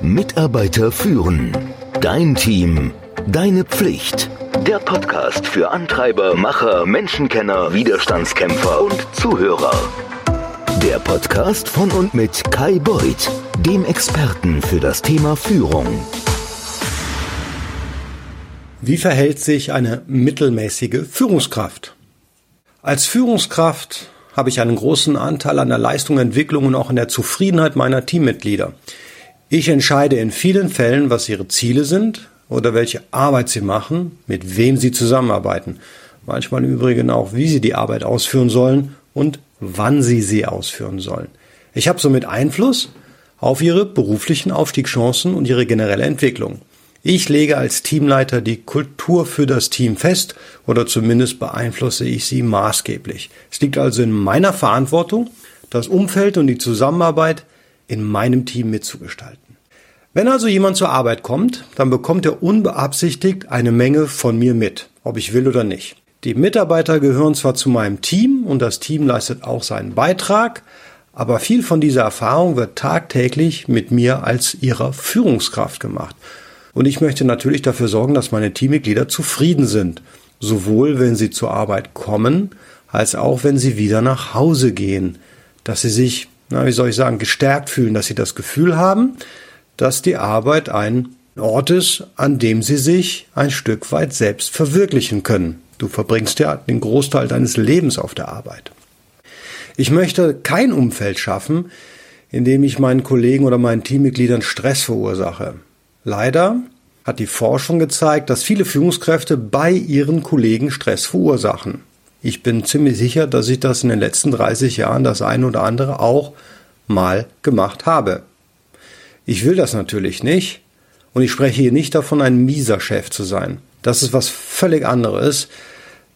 Mitarbeiter führen. Dein Team. Deine Pflicht. Der Podcast für Antreiber, Macher, Menschenkenner, Widerstandskämpfer und Zuhörer. Der Podcast von und mit Kai Beuth, dem Experten für das Thema Führung. Wie verhält sich eine mittelmäßige Führungskraft? Als Führungskraft habe ich einen großen Anteil an der Leistung, Entwicklung und auch an der Zufriedenheit meiner Teammitglieder. Ich entscheide in vielen Fällen, was ihre Ziele sind oder welche Arbeit sie machen, mit wem sie zusammenarbeiten. Manchmal im Übrigen auch, wie sie die Arbeit ausführen sollen und wann sie sie ausführen sollen. Ich habe somit Einfluss auf ihre beruflichen Aufstiegschancen und ihre generelle Entwicklung. Ich lege als Teamleiter die Kultur für das Team fest oder zumindest beeinflusse ich sie maßgeblich. Es liegt also in meiner Verantwortung, das Umfeld und die Zusammenarbeit in meinem Team mitzugestalten. Wenn also jemand zur Arbeit kommt, dann bekommt er unbeabsichtigt eine Menge von mir mit, ob ich will oder nicht. Die Mitarbeiter gehören zwar zu meinem Team und das Team leistet auch seinen Beitrag, aber viel von dieser Erfahrung wird tagtäglich mit mir als ihrer Führungskraft gemacht. Und ich möchte natürlich dafür sorgen, dass meine Teammitglieder zufrieden sind. Sowohl wenn sie zur Arbeit kommen, als auch wenn sie wieder nach Hause gehen. Dass sie sich, na, wie soll ich sagen, gestärkt fühlen, dass sie das Gefühl haben, dass die Arbeit ein Ort ist, an dem sie sich ein Stück weit selbst verwirklichen können. Du verbringst ja den Großteil deines Lebens auf der Arbeit. Ich möchte kein Umfeld schaffen, in dem ich meinen Kollegen oder meinen Teammitgliedern Stress verursache. Leider hat die Forschung gezeigt, dass viele Führungskräfte bei ihren Kollegen Stress verursachen. Ich bin ziemlich sicher, dass ich das in den letzten 30 Jahren das eine oder andere auch mal gemacht habe. Ich will das natürlich nicht und ich spreche hier nicht davon, ein mieser Chef zu sein. Das ist was völlig anderes.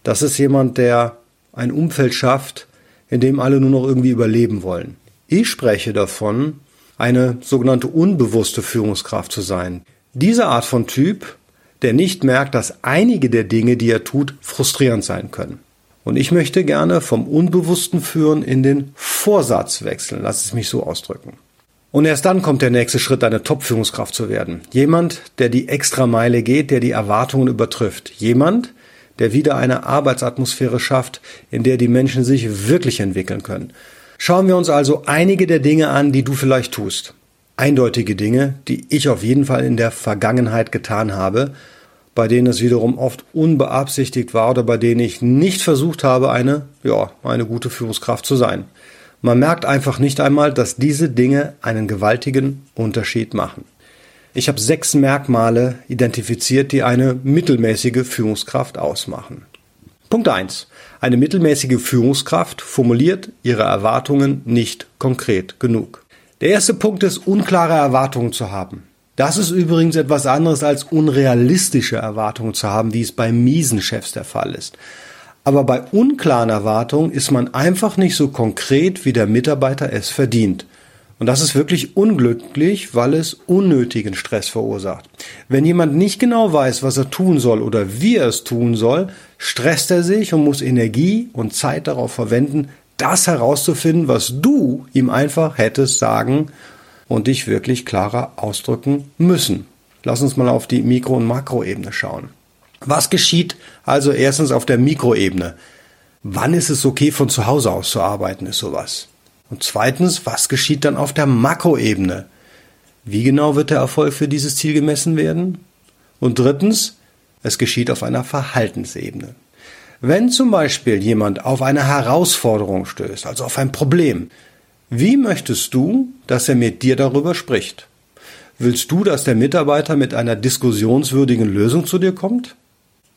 Das ist jemand, der ein Umfeld schafft, in dem alle nur noch irgendwie überleben wollen. Ich spreche davon, eine sogenannte unbewusste Führungskraft zu sein. Diese Art von Typ, der nicht merkt, dass einige der Dinge, die er tut, frustrierend sein können. Und ich möchte gerne vom unbewussten Führen in den Vorsatz wechseln. Lass es mich so ausdrücken. Und erst dann kommt der nächste Schritt, eine Top-Führungskraft zu werden. Jemand, der die Extrameile geht, der die Erwartungen übertrifft. Jemand, der wieder eine Arbeitsatmosphäre schafft, in der die Menschen sich wirklich entwickeln können. Schauen wir uns also einige der Dinge an, die du vielleicht tust. Eindeutige Dinge, die ich auf jeden Fall in der Vergangenheit getan habe, bei denen es wiederum oft unbeabsichtigt war oder bei denen ich nicht versucht habe, eine, ja, eine gute Führungskraft zu sein. Man merkt einfach nicht einmal, dass diese Dinge einen gewaltigen Unterschied machen. Ich habe sechs Merkmale identifiziert, die eine mittelmäßige Führungskraft ausmachen. Punkt eins: Eine mittelmäßige Führungskraft formuliert ihre Erwartungen nicht konkret genug. Der erste Punkt ist, unklare Erwartungen zu haben. Das ist übrigens etwas anderes als unrealistische Erwartungen zu haben, wie es bei miesen Chefs der Fall ist. Aber bei unklaren Erwartungen ist man einfach nicht so konkret, wie der Mitarbeiter es verdient. Und das ist wirklich unglücklich, weil es unnötigen Stress verursacht. Wenn jemand nicht genau weiß, was er tun soll oder wie er es tun soll, stresst er sich und muss Energie und Zeit darauf verwenden, das herauszufinden, was du ihm einfach hättest sagen und dich wirklich klarer ausdrücken müssen. Lass uns mal auf die Mikro- und Makroebene schauen. Was geschieht also erstens auf der Mikroebene? Wann ist es okay, von zu Hause aus zu arbeiten, ist sowas. Und zweitens, was geschieht dann auf der Makroebene? Wie genau wird der Erfolg für dieses Ziel gemessen werden? Und drittens, es geschieht auf einer Verhaltensebene. Wenn zum Beispiel jemand auf eine Herausforderung stößt, also auf ein Problem, wie möchtest du, dass er mit dir darüber spricht? Willst du, dass der Mitarbeiter mit einer diskussionswürdigen Lösung zu dir kommt?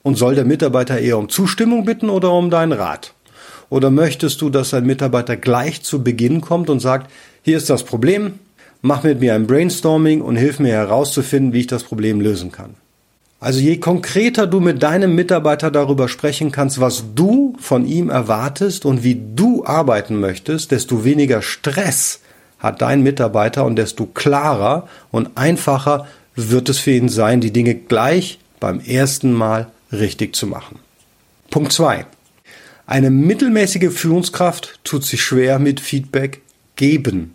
Und soll der Mitarbeiter eher um Zustimmung bitten oder um deinen Rat? Oder möchtest du, dass ein Mitarbeiter gleich zu Beginn kommt und sagt, hier ist das Problem, mach mit mir ein Brainstorming und hilf mir herauszufinden, wie ich das Problem lösen kann? Also je konkreter du mit deinem Mitarbeiter darüber sprechen kannst, was du von ihm erwartest und wie du arbeiten möchtest, desto weniger Stress hat dein Mitarbeiter und desto klarer und einfacher wird es für ihn sein, die Dinge gleich beim ersten Mal richtig zu machen. Punkt zwei: eine mittelmäßige Führungskraft tut sich schwer mit Feedback geben.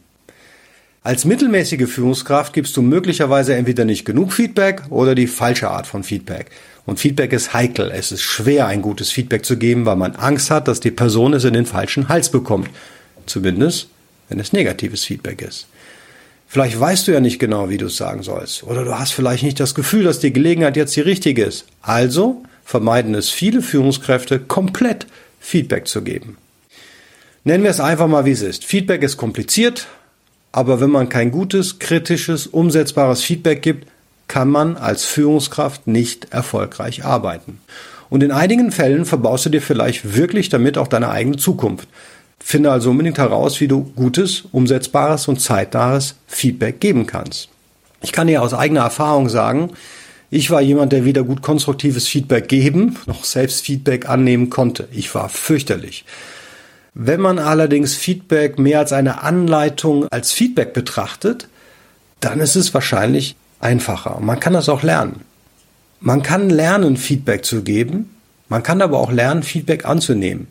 Als mittelmäßige Führungskraft gibst du möglicherweise entweder nicht genug Feedback oder die falsche Art von Feedback. Und Feedback ist heikel. Es ist schwer, ein gutes Feedback zu geben, weil man Angst hat, dass die Person es in den falschen Hals bekommt. Zumindest, wenn es negatives Feedback ist. Vielleicht weißt du ja nicht genau, wie du es sagen sollst. Oder du hast vielleicht nicht das Gefühl, dass die Gelegenheit jetzt die richtige ist. Also vermeiden es viele Führungskräfte, komplett Feedback zu geben. Nennen wir es einfach mal, wie es ist. Feedback ist kompliziert, aber wenn man kein gutes, kritisches, umsetzbares Feedback gibt, kann man als Führungskraft nicht erfolgreich arbeiten. Und in einigen Fällen verbaust du dir vielleicht wirklich damit auch deine eigene Zukunft. Finde also unbedingt heraus, wie du gutes, umsetzbares und zeitnahes Feedback geben kannst. Ich kann dir aus eigener Erfahrung sagen, ich war jemand, der weder gut konstruktives Feedback geben noch selbst Feedback annehmen konnte. Ich war fürchterlich. Wenn man allerdings Feedback mehr als eine Anleitung als Feedback betrachtet, dann ist es wahrscheinlich einfacher. Man kann das auch lernen. Man kann lernen, Feedback zu geben. Man kann aber auch lernen, Feedback anzunehmen.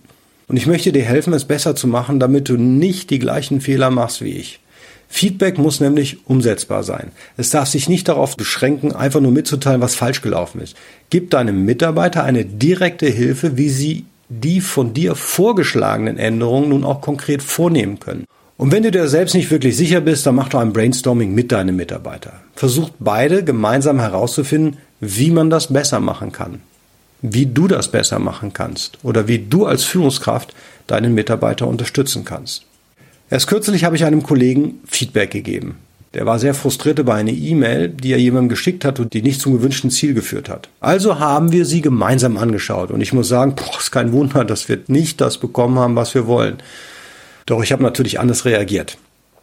Und ich möchte dir helfen, es besser zu machen, damit du nicht die gleichen Fehler machst wie ich. Feedback muss nämlich umsetzbar sein. Es darf sich nicht darauf beschränken, einfach nur mitzuteilen, was falsch gelaufen ist. Gib deinem Mitarbeiter eine direkte Hilfe, wie sie die von dir vorgeschlagenen Änderungen nun auch konkret vornehmen können. Und wenn du dir selbst nicht wirklich sicher bist, dann mach doch ein Brainstorming mit deinem Mitarbeiter. Versucht beide gemeinsam herauszufinden, wie man das besser machen kann. Wie du das besser machen kannst oder wie du als Führungskraft deinen Mitarbeiter unterstützen kannst. Erst kürzlich habe ich einem Kollegen Feedback gegeben. Der war sehr frustriert über eine E-Mail, die er jemandem geschickt hat und die nicht zum gewünschten Ziel geführt hat. Also haben wir sie gemeinsam angeschaut und ich muss sagen, boah, ist kein Wunder, dass wir nicht das bekommen haben, was wir wollen. Doch ich habe natürlich anders reagiert.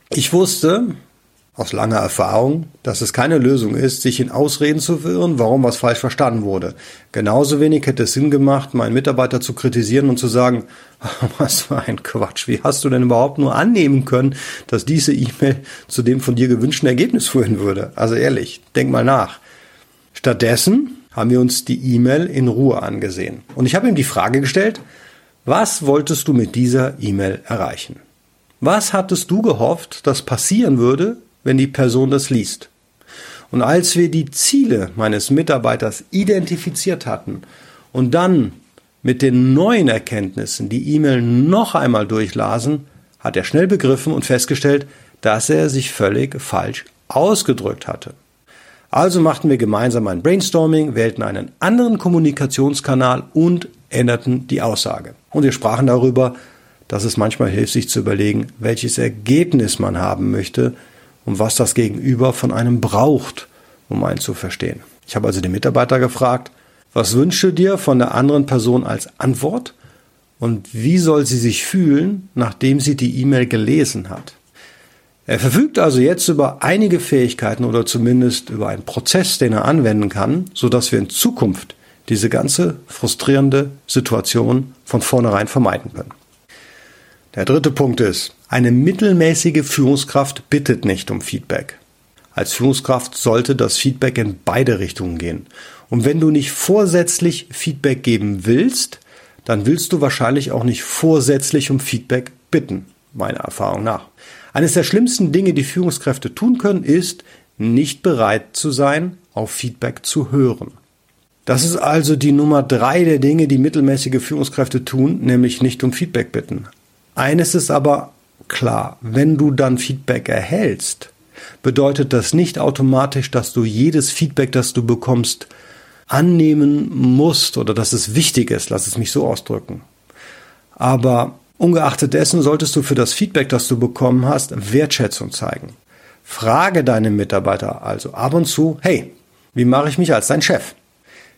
Ich wusste aus langer Erfahrung, dass es keine Lösung ist, sich in Ausreden zu verirren, warum was falsch verstanden wurde. Genauso wenig hätte es Sinn gemacht, meinen Mitarbeiter zu kritisieren und zu sagen, was für ein Quatsch, wie hast du denn überhaupt nur annehmen können, dass diese E-Mail zu dem von dir gewünschten Ergebnis führen würde? Also ehrlich, denk mal nach. Stattdessen haben wir uns die E-Mail in Ruhe angesehen. Und ich habe ihm die Frage gestellt, was wolltest du mit dieser E-Mail erreichen? Was hattest du gehofft, dass passieren würde, wenn die Person das liest? Und als wir die Ziele meines Mitarbeiters identifiziert hatten und dann mit den neuen Erkenntnissen die E-Mail noch einmal durchlasen, hat er schnell begriffen und festgestellt, dass er sich völlig falsch ausgedrückt hatte. Also machten wir gemeinsam ein Brainstorming, wählten einen anderen Kommunikationskanal und änderten die Aussage. Und wir sprachen darüber, dass es manchmal hilft, sich zu überlegen, welches Ergebnis man haben möchte und was das Gegenüber von einem braucht, um einen zu verstehen. Ich habe also den Mitarbeiter gefragt, was wünschst du dir von der anderen Person als Antwort und wie soll sie sich fühlen, nachdem sie die E-Mail gelesen hat? Er verfügt also jetzt über einige Fähigkeiten oder zumindest über einen Prozess, den er anwenden kann, sodass wir in Zukunft diese ganze frustrierende Situation von vornherein vermeiden können. Der dritte Punkt ist, eine mittelmäßige Führungskraft bittet nicht um Feedback. Als Führungskraft sollte das Feedback in beide Richtungen gehen. Und wenn du nicht vorsätzlich Feedback geben willst, dann willst du wahrscheinlich auch nicht vorsätzlich um Feedback bitten, meiner Erfahrung nach. Eines der schlimmsten Dinge, die Führungskräfte tun können, ist, nicht bereit zu sein, auf Feedback zu hören. Das ist also die Nummer drei der Dinge, die mittelmäßige Führungskräfte tun, nämlich nicht um Feedback bitten. Eines ist aber klar, wenn du dann Feedback erhältst, bedeutet das nicht automatisch, dass du jedes Feedback, das du bekommst, annehmen musst oder dass es wichtig ist, lass es mich so ausdrücken. Aber ungeachtet dessen solltest du für das Feedback, das du bekommen hast, Wertschätzung zeigen. Frage deine Mitarbeiter also ab und zu, hey, wie mache ich mich als dein Chef?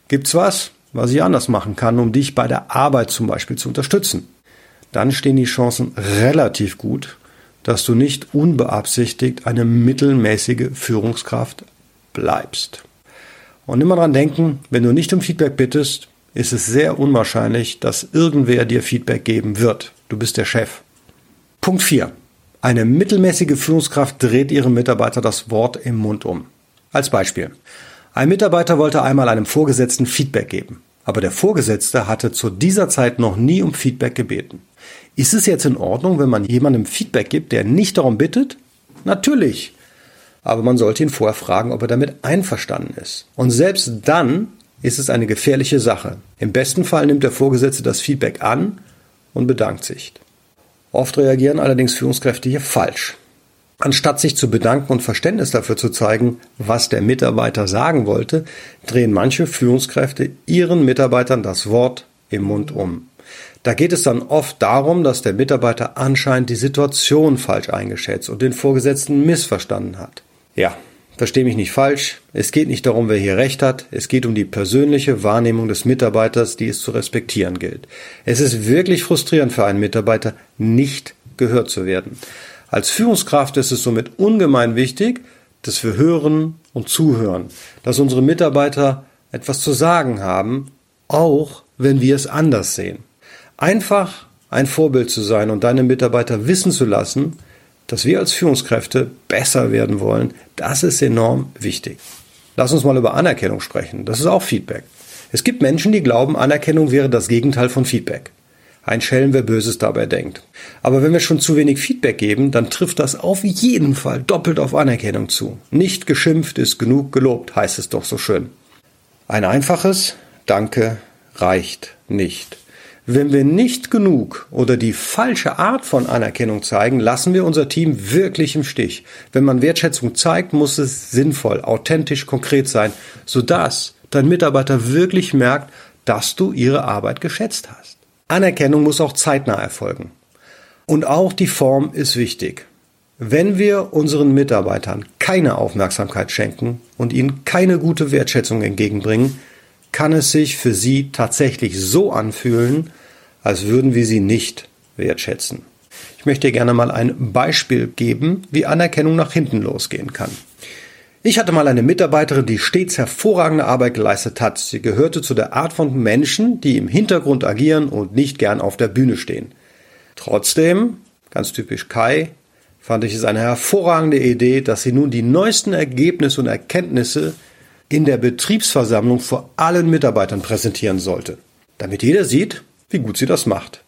Gibt's was, was ich anders machen kann, um dich bei der Arbeit zum Beispiel zu unterstützen? Dann stehen die Chancen relativ gut, dass du nicht unbeabsichtigt eine mittelmäßige Führungskraft bleibst. Und immer dran denken, wenn du nicht um Feedback bittest, ist es sehr unwahrscheinlich, dass irgendwer dir Feedback geben wird. Du bist der Chef. Punkt 4. Eine mittelmäßige Führungskraft dreht ihrem Mitarbeiter das Wort im Mund um. Als Beispiel. Ein Mitarbeiter wollte einmal einem Vorgesetzten Feedback geben, aber der Vorgesetzte hatte zu dieser Zeit noch nie um Feedback gebeten. Ist es jetzt in Ordnung, wenn man jemandem Feedback gibt, der nicht darum bittet? Natürlich. Aber man sollte ihn vorher fragen, ob er damit einverstanden ist. Und selbst dann ist es eine gefährliche Sache. Im besten Fall nimmt der Vorgesetzte das Feedback an und bedankt sich. Oft reagieren allerdings Führungskräfte hier falsch. Anstatt sich zu bedanken und Verständnis dafür zu zeigen, was der Mitarbeiter sagen wollte, drehen manche Führungskräfte ihren Mitarbeitern das Wort im Mund um. Da geht es dann oft darum, dass der Mitarbeiter anscheinend die Situation falsch eingeschätzt und den Vorgesetzten missverstanden hat. Ja, verstehe mich nicht falsch, es geht nicht darum, wer hier recht hat, es geht um die persönliche Wahrnehmung des Mitarbeiters, die es zu respektieren gilt. Es ist wirklich frustrierend für einen Mitarbeiter, nicht gehört zu werden. Als Führungskraft ist es somit ungemein wichtig, dass wir hören und zuhören, dass unsere Mitarbeiter etwas zu sagen haben, auch wenn wir es anders sehen. Einfach ein Vorbild zu sein und deine Mitarbeiter wissen zu lassen, dass wir als Führungskräfte besser werden wollen, das ist enorm wichtig. Lass uns mal über Anerkennung sprechen. Das ist auch Feedback. Es gibt Menschen, die glauben, Anerkennung wäre das Gegenteil von Feedback. Ein Schelm, wer Böses dabei denkt. Aber wenn wir schon zu wenig Feedback geben, dann trifft das auf jeden Fall doppelt auf Anerkennung zu. Nicht geschimpft ist genug gelobt, heißt es doch so schön. Ein einfaches Danke reicht nicht. Wenn wir nicht genug oder die falsche Art von Anerkennung zeigen, lassen wir unser Team wirklich im Stich. Wenn man Wertschätzung zeigt, muss es sinnvoll, authentisch, konkret sein, sodass dein Mitarbeiter wirklich merkt, dass du ihre Arbeit geschätzt hast. Anerkennung muss auch zeitnah erfolgen. Und auch die Form ist wichtig. Wenn wir unseren Mitarbeitern keine Aufmerksamkeit schenken und ihnen keine gute Wertschätzung entgegenbringen, kann es sich für sie tatsächlich so anfühlen, als würden wir sie nicht wertschätzen. Ich möchte gerne mal ein Beispiel geben, wie Anerkennung nach hinten losgehen kann. Ich hatte mal eine Mitarbeiterin, die stets hervorragende Arbeit geleistet hat. Sie gehörte zu der Art von Menschen, die im Hintergrund agieren und nicht gern auf der Bühne stehen. Trotzdem, ganz typisch Kai, fand ich es eine hervorragende Idee, dass sie nun die neuesten Ergebnisse und Erkenntnisse in der Betriebsversammlung vor allen Mitarbeitern präsentieren sollte, damit jeder sieht, wie gut sie das macht.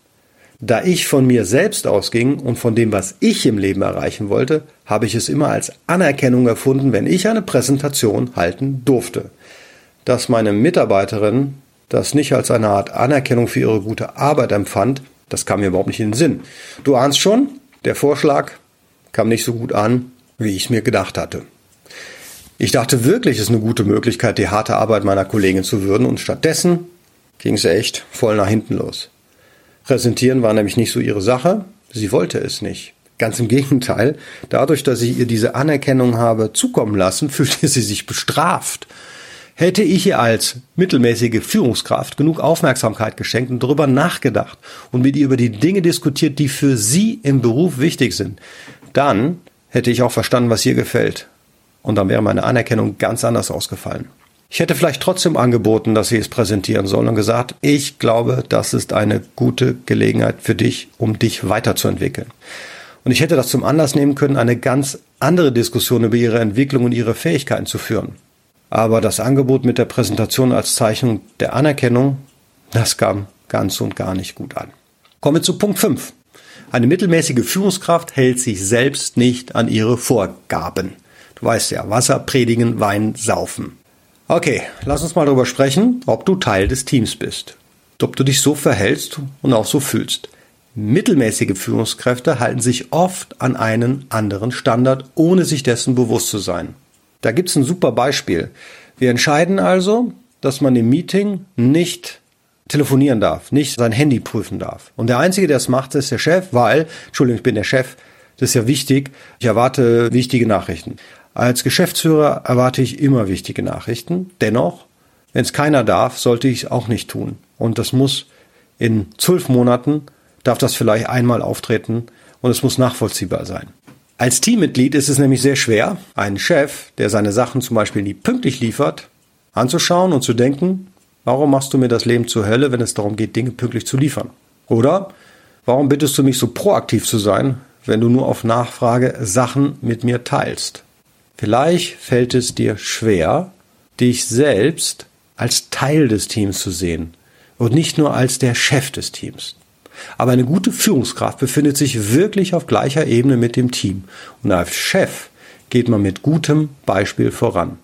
Da ich von mir selbst ausging und von dem, was ich im Leben erreichen wollte, habe ich es immer als Anerkennung erfunden, wenn ich eine Präsentation halten durfte. Dass meine Mitarbeiterin das nicht als eine Art Anerkennung für ihre gute Arbeit empfand, das kam mir überhaupt nicht in den Sinn. Du ahnst schon, der Vorschlag kam nicht so gut an, wie ich es mir gedacht hatte. Ich dachte wirklich, es ist eine gute Möglichkeit, die harte Arbeit meiner Kollegin zu würden und stattdessen ging es echt voll nach hinten los. Präsentieren war nämlich nicht so ihre Sache. Sie wollte es nicht. Ganz im Gegenteil. Dadurch, dass ich ihr diese Anerkennung habe zukommen lassen, fühlte sie sich bestraft. Hätte ich ihr als mittelmäßige Führungskraft genug Aufmerksamkeit geschenkt und darüber nachgedacht und mit ihr über die Dinge diskutiert, die für sie im Beruf wichtig sind, dann hätte ich auch verstanden, was ihr gefällt. Und dann wäre meine Anerkennung ganz anders ausgefallen. Ich hätte vielleicht trotzdem angeboten, dass sie es präsentieren soll und gesagt, ich glaube, das ist eine gute Gelegenheit für dich, um dich weiterzuentwickeln. Und ich hätte das zum Anlass nehmen können, eine ganz andere Diskussion über ihre Entwicklung und ihre Fähigkeiten zu führen. Aber das Angebot mit der Präsentation als Zeichnung der Anerkennung, das kam ganz und gar nicht gut an. Kommen wir zu Punkt 5. Eine mittelmäßige Führungskraft hält sich selbst nicht an ihre Vorgaben. Du weißt ja, Wasser predigen, Wein saufen. Okay, lass uns mal darüber sprechen, ob du Teil des Teams bist. Ob du dich so verhältst und auch so fühlst. Mittelmäßige Führungskräfte halten sich oft an einen anderen Standard, ohne sich dessen bewusst zu sein. Da gibt's ein super Beispiel. Wir entscheiden also, dass man im Meeting nicht telefonieren darf, nicht sein Handy prüfen darf. Und der Einzige, der es macht, ist der Chef, weil, Entschuldigung, ich bin der Chef, das ist ja wichtig, ich erwarte wichtige Nachrichten. Als Geschäftsführer erwarte ich immer wichtige Nachrichten. Dennoch, wenn es keiner darf, sollte ich es auch nicht tun. Und das muss in zwölf Monaten, darf das vielleicht einmal auftreten und es muss nachvollziehbar sein. Als Teammitglied ist es nämlich sehr schwer, einen Chef, der seine Sachen zum Beispiel nie pünktlich liefert, anzuschauen und zu denken, warum machst du mir das Leben zur Hölle, wenn es darum geht, Dinge pünktlich zu liefern? Oder warum bittest du mich so proaktiv zu sein, wenn du nur auf Nachfrage Sachen mit mir teilst? Vielleicht fällt es dir schwer, dich selbst als Teil des Teams zu sehen und nicht nur als der Chef des Teams. Aber eine gute Führungskraft befindet sich wirklich auf gleicher Ebene mit dem Team. Und als Chef geht man mit gutem Beispiel voran.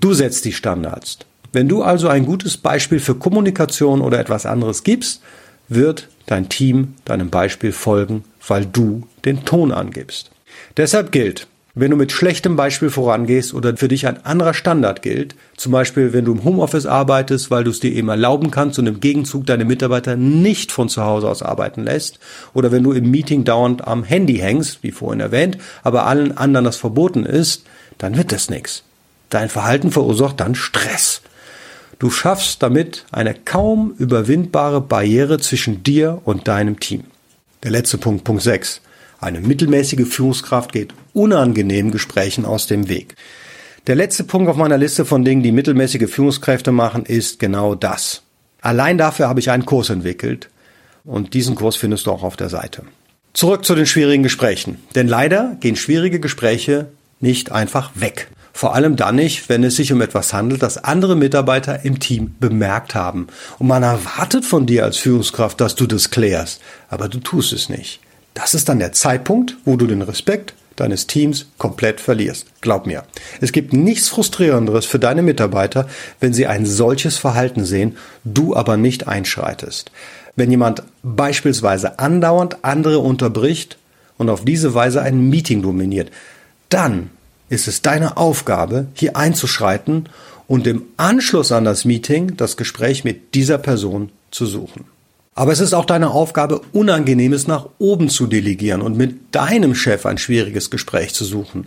Du setzt die Standards. Wenn du also ein gutes Beispiel für Kommunikation oder etwas anderes gibst, wird dein Team deinem Beispiel folgen, weil du den Ton angibst. Deshalb gilt, wenn du mit schlechtem Beispiel vorangehst oder für dich ein anderer Standard gilt, zum Beispiel wenn du im Homeoffice arbeitest, weil du es dir eben erlauben kannst und im Gegenzug deine Mitarbeiter nicht von zu Hause aus arbeiten lässt, oder wenn du im Meeting dauernd am Handy hängst, wie vorhin erwähnt, aber allen anderen das verboten ist, dann wird das nichts. Dein Verhalten verursacht dann Stress. Du schaffst damit eine kaum überwindbare Barriere zwischen dir und deinem Team. Der letzte Punkt, Punkt 6. Eine mittelmäßige Führungskraft geht unangenehmen Gesprächen aus dem Weg. Der letzte Punkt auf meiner Liste von Dingen, die mittelmäßige Führungskräfte machen, ist genau das. Allein dafür habe ich einen Kurs entwickelt und diesen Kurs findest du auch auf der Seite. Zurück zu den schwierigen Gesprächen. Denn leider gehen schwierige Gespräche nicht einfach weg. Vor allem dann nicht, wenn es sich um etwas handelt, das andere Mitarbeiter im Team bemerkt haben. Und man erwartet von dir als Führungskraft, dass du das klärst. Aber du tust es nicht. Das ist dann der Zeitpunkt, wo du den Respekt deines Teams komplett verlierst. Glaub mir. Es gibt nichts frustrierenderes für deine Mitarbeiter, wenn sie ein solches Verhalten sehen, du aber nicht einschreitest. Wenn jemand beispielsweise andauernd andere unterbricht und auf diese Weise ein Meeting dominiert, dann ist es deine Aufgabe, hier einzuschreiten und im Anschluss an das Meeting das Gespräch mit dieser Person zu suchen. Aber es ist auch deine Aufgabe, Unangenehmes nach oben zu delegieren und mit deinem Chef ein schwieriges Gespräch zu suchen.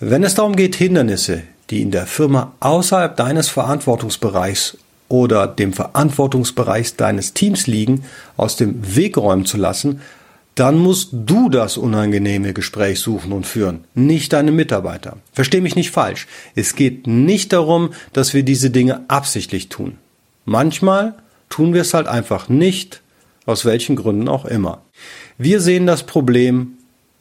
Wenn es darum geht, Hindernisse, die in der Firma außerhalb deines Verantwortungsbereichs oder dem Verantwortungsbereich deines Teams liegen, aus dem Weg räumen zu lassen, dann musst du das unangenehme Gespräch suchen und führen, nicht deine Mitarbeiter. Versteh mich nicht falsch. Es geht nicht darum, dass wir diese Dinge absichtlich tun. Manchmal tun wir es halt einfach nicht, aus welchen Gründen auch immer. Wir sehen das Problem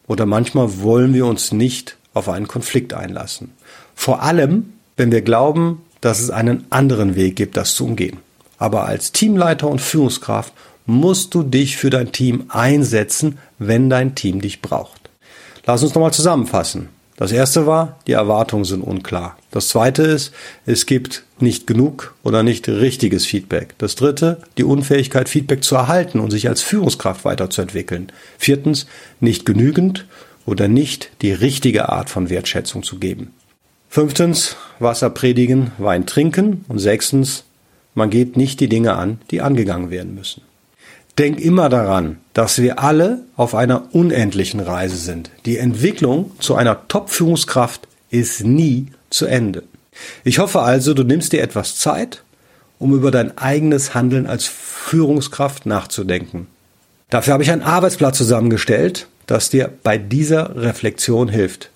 oder manchmal wollen wir uns nicht auf einen Konflikt einlassen. Vor allem, wenn wir glauben, dass es einen anderen Weg gibt, das zu umgehen. Aber als Teamleiter und Führungskraft musst du dich für dein Team einsetzen, wenn dein Team dich braucht. Lass uns nochmal zusammenfassen. Das erste war, die Erwartungen sind unklar. Das zweite ist, es gibt nicht genug oder nicht richtiges Feedback. Das dritte, die Unfähigkeit, Feedback zu erhalten und sich als Führungskraft weiterzuentwickeln. Viertens, nicht genügend oder nicht die richtige Art von Wertschätzung zu geben. Fünftens, Wasser predigen, Wein trinken. Und sechstens, man geht nicht die Dinge an, die angegangen werden müssen. Denk immer daran, dass wir alle auf einer unendlichen Reise sind. Die Entwicklung zu einer Top-Führungskraft ist nie zu Ende. Ich hoffe also, du nimmst dir etwas Zeit, um über dein eigenes Handeln als Führungskraft nachzudenken. Dafür habe ich ein Arbeitsblatt zusammengestellt, das dir bei dieser Reflexion hilft.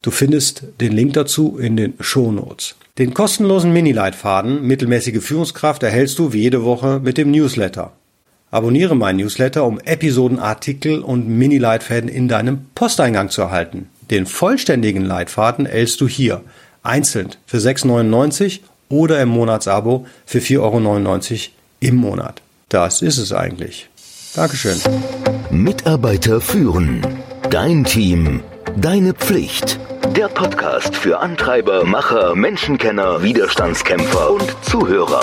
Du findest den Link dazu in den Shownotes. Den kostenlosen Mini-Leitfaden Mittelmäßige Führungskraft erhältst du wie jede Woche mit dem Newsletter. Abonniere meinen Newsletter, um Episodenartikel und Mini-Leitfäden in deinem Posteingang zu erhalten. Den vollständigen Leitfaden erhältst du hier, einzeln für 6,99 oder im Monatsabo für 4,99 Euro im Monat. Das ist es eigentlich. Dankeschön. Mitarbeiter führen. Dein Team. Deine Pflicht. Der Podcast für Antreiber, Macher, Menschenkenner, Widerstandskämpfer und Zuhörer.